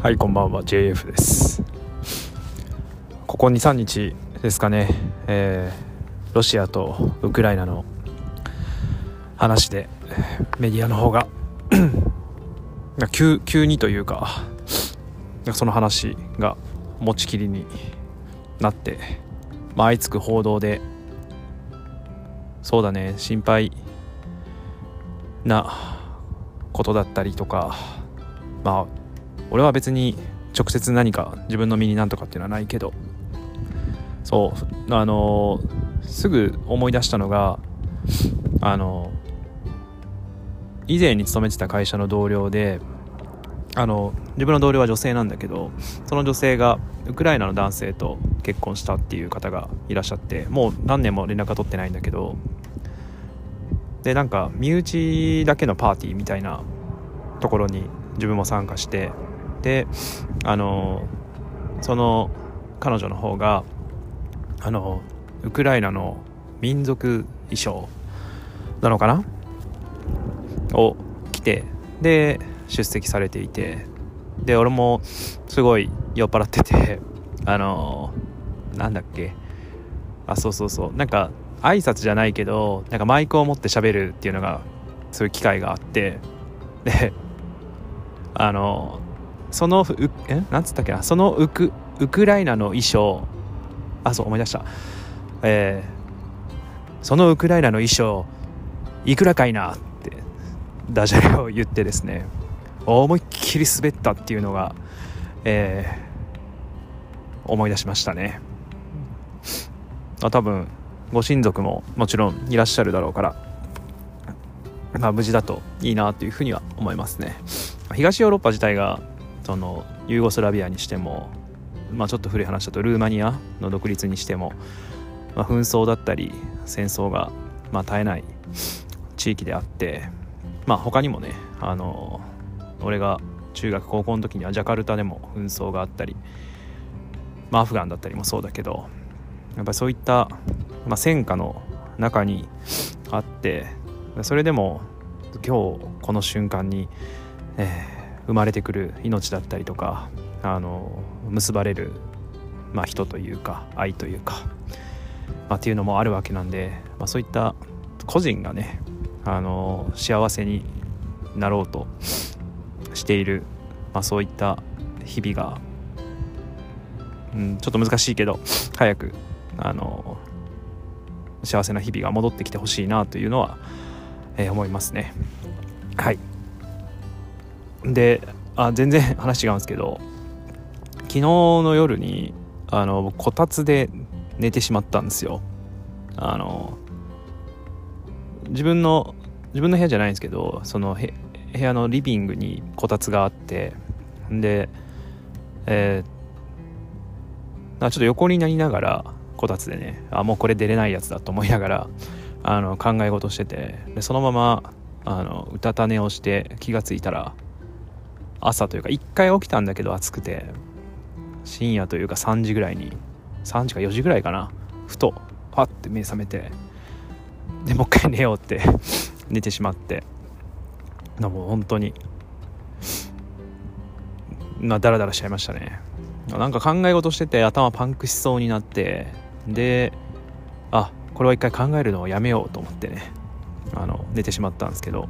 はいこんばんは。JF です。ここ23日ですかね、えー、ロシアとウクライナの話でメディアの方が 急急にというかその話が持ちきりになって、まあ、相次ぐ報道でそうだね心配なことだったりとかまあ俺は別に直接何か自分の身になんとかっていうのはないけどそうあのすぐ思い出したのがあの以前に勤めてた会社の同僚であの自分の同僚は女性なんだけどその女性がウクライナの男性と結婚したっていう方がいらっしゃってもう何年も連絡は取ってないんだけどでなんか身内だけのパーティーみたいなところに自分も参加してであのその彼女の方があのウクライナの民族衣装なのかな？を着てで出席されていてで俺もすごい酔っ払っててあのなんだっけ？あそうそうそう。なんか挨拶じゃないけどなんかマイクを持って喋るっていうのがそういう機会があってであのそのうえ？なんつったっけな？そのウクウクライナの衣装。あそう思い出した。えー、そのウクライナの衣装いくらかいなってダジャレを言ってですね思いっきり滑ったっていうのが、えー、思い出しましたね。あ多分ご親族ももちろんいらっしゃるだろうから、まあ、無事だといいなというふうには思いますね。東ヨーロッパ自体がそのユーゴスラビアにしても、まあ、ちょっと古い話だとルーマニアの独立にしても、まあ、紛争だったり戦争が、まあ、絶えない地域であって、まあ、他にもねあの俺が中学高校の時にはジャカルタでも紛争があったり、まあ、アフガンだったりもそうだけどやっぱりそういった、まあ、戦火の中にあってそれでも今日この瞬間に、えー生まれてくる命だったりとかあの結ばれる、まあ、人というか愛というか、まあ、っていうのもあるわけなんで、まあ、そういった個人がねあの幸せになろうとしている、まあ、そういった日々が、うん、ちょっと難しいけど早くあの幸せな日々が戻ってきてほしいなというのは、えー、思いますね。はいであ全然 話違うんですけど昨日の夜にあのこたつで寝てしまったんですよ。あの自分の自分の部屋じゃないんですけどその部屋のリビングにこたつがあってでえー、ちょっと横になりながらこたつでねあもうこれ出れないやつだと思いながらあの考え事しててでそのままあのうたた寝をして気が付いたら朝というか1回起きたんだけど暑くて深夜というか3時ぐらいに3時か4時ぐらいかなふとパッて目覚めてでもう一回寝ようって 寝てしまってもう本当にまあダラダラしちゃいましたね。なんか考え事してて頭パンクしそうになってであこれは一回考えるのをやめようと思ってねあの寝てしまったんですけど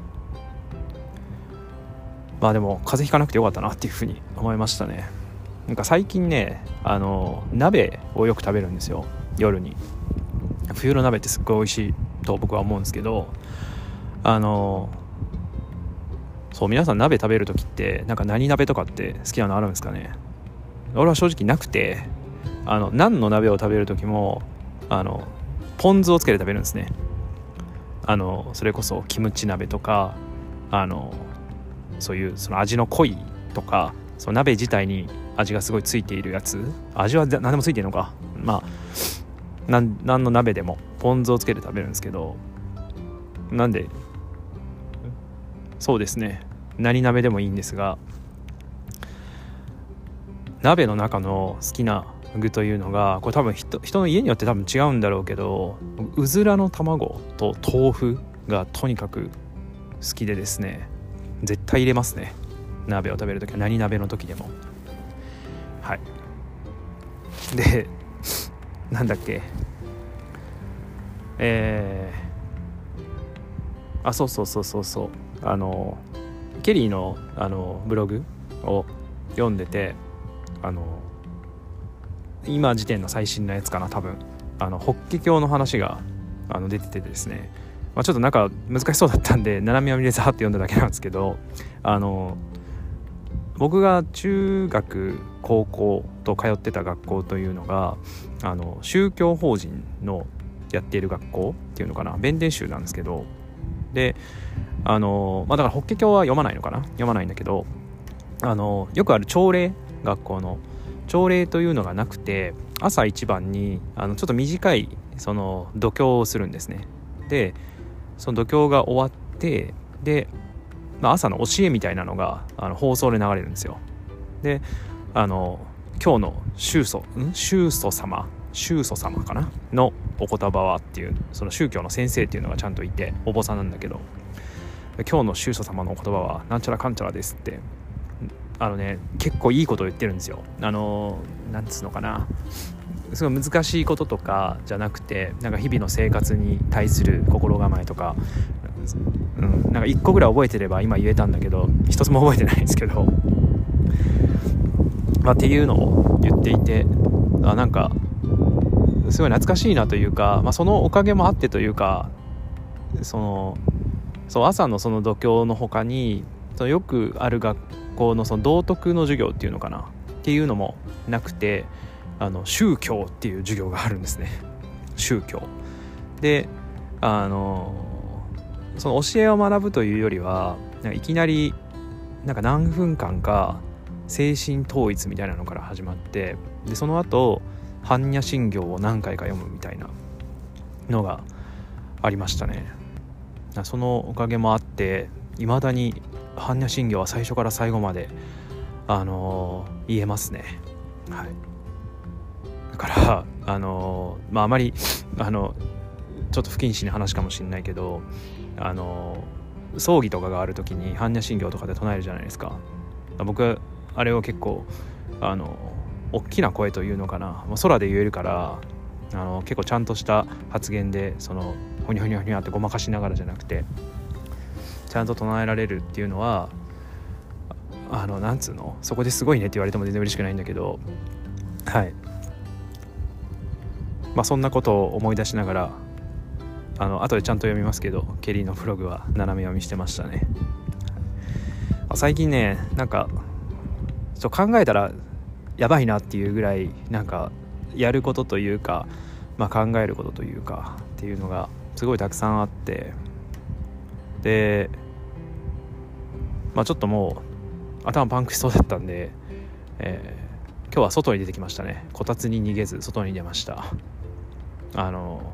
まあでも風邪ひかなくてよかったなっていうふうに思いましたね。なんか最近ねあの鍋をよく食べるんですよ。夜に。冬の鍋ってすっごい美味しいと僕は思うんですけどあのそう皆さん鍋食べる時ってなんか何鍋とかって好きなのあるんですかね？俺は正直なくてあの何の鍋を食べる時もあのポン酢をつけて食べるんですね。あのそれこそキムチ鍋とかあのそういうその味の濃いとかその鍋自体に味がすごいついているやつ。味は何でもついてるのか。まあ何の鍋でもポン酢をつけて食べるんですけどなんでそうですね。何鍋でもいいんですが鍋の中の好きな具というのがこれ多分人人の家によって多分違うんだろうけどうずらの卵と豆腐がとにかく好きでですね。絶対入れますね。鍋を食べる時は。何鍋の時でも。はい。で なんだっけ。えー、あそうそうそうそうそう。あのケリーのあのブログを読んでてあの今時点の最新のやつかな多分。あの法華経の話があの出ててですね、まあ、ちょっとなんか難しそうだったんで斜め読みでさって読んだだけなんですけどあの僕が中学高校と通ってた学校というのがあの宗教法人のやっている学校っていうのかな弁伝集なんですけどであのまあだから法華経は読まないのかな読まないんだけどあのよくある朝礼学校の朝礼というのがなくて朝一番にあのちょっと短いその度胸をするんですね。でその度胸が終わってで、まあ、朝の教えみたいなのがあの放送で流れるんですよ。であの今日の宗祖宗祖様？宗祖様かな？のお言葉はっていうその宗教の先生っていうのがちゃんといてお坊さんなんだけど今日の宗祖様のお言葉はなんちゃらかんちゃらですってあのね結構いいことを言ってるんですよ。あのなんつうのかな。すごい難しいこととかじゃなくてなんか日々の生活に対する心構えとか、うん、なんか1個ぐらい覚えてれば今言えたんだけど一つも覚えてないですけど、まあ、っていうのを言っていてあなんかすごい懐かしいなというか、まあ、そのおかげもあってというかそのそう朝のその度胸の他にそのよくある学校のその道徳の授業っていうのかなっていうのもなくてあの宗教っていう授業があるんですね。宗教。であのその教えを学ぶというよりはいきなりなんか何分間か精神統一みたいなのから始まってでその後般若心経を何回か読むみたいなのがありましたね。そのおかげもあっていまだに般若心経は最初から最後まであのー、言えますね。はい。からあの、まああまりあのちょっと不謹慎な話かもしれないけどあの、葬儀とかがある時に般若心経とかで唱えるじゃないですか。僕あれを結構あの大きな声というのかな。空で言えるからあの結構ちゃんとした発言でそのほにゃほにゃほにゃってごまかしながらじゃなくてちゃんと唱えられるっていうのはあのなんつうの？そこですごいねって言われても全然嬉しくないんだけどはい。まあそんなことを思い出しながらあの後でちゃんと読みますけどケリーのブログは斜め読みしてましたね。最近ねなんかちょ考えたらやばいなっていうぐらいなんかやることというか、まあ、考えることというかっていうのがすごいたくさんあって。でまあちょっともう頭パンクしそうだったんで、えー、今日は外に出てきましたね。こたつに逃げず外に出ました。あの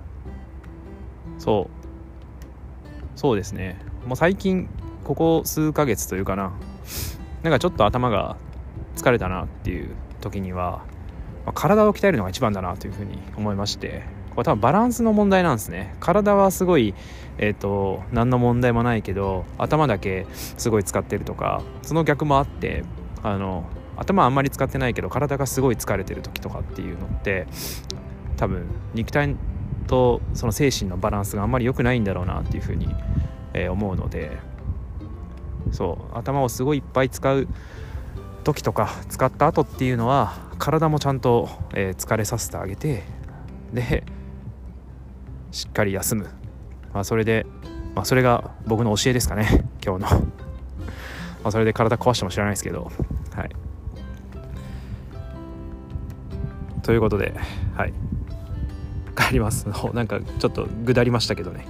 そう。そうですね。もう最近ここ数ヶ月というかな。なんかちょっと頭が疲れたなっていう時には、まあ、体を鍛えるのが一番だなというふうに思いましてこれ多分バランスの問題なんですね。体はすごいえっ、ー、と何の問題もないけど頭だけすごい使ってるとかその逆もあってあの頭あんまり使ってないけど体がすごい疲れてる時とかっていうのって多分肉体とその精神のバランスがあんまり良くないんだろうなっていうふうに、えー、思うのでそう頭をすごいいっぱい使う時とか使った後っていうのは体もちゃんと、えー、疲れさせてあげてでしっかり休む、まあ、それで、まあ、それが僕の教えですかね 今日の。まあそれで体壊しても知らないですけどはい。ということではい。あります。なんかちょっとぐだりましたけどね。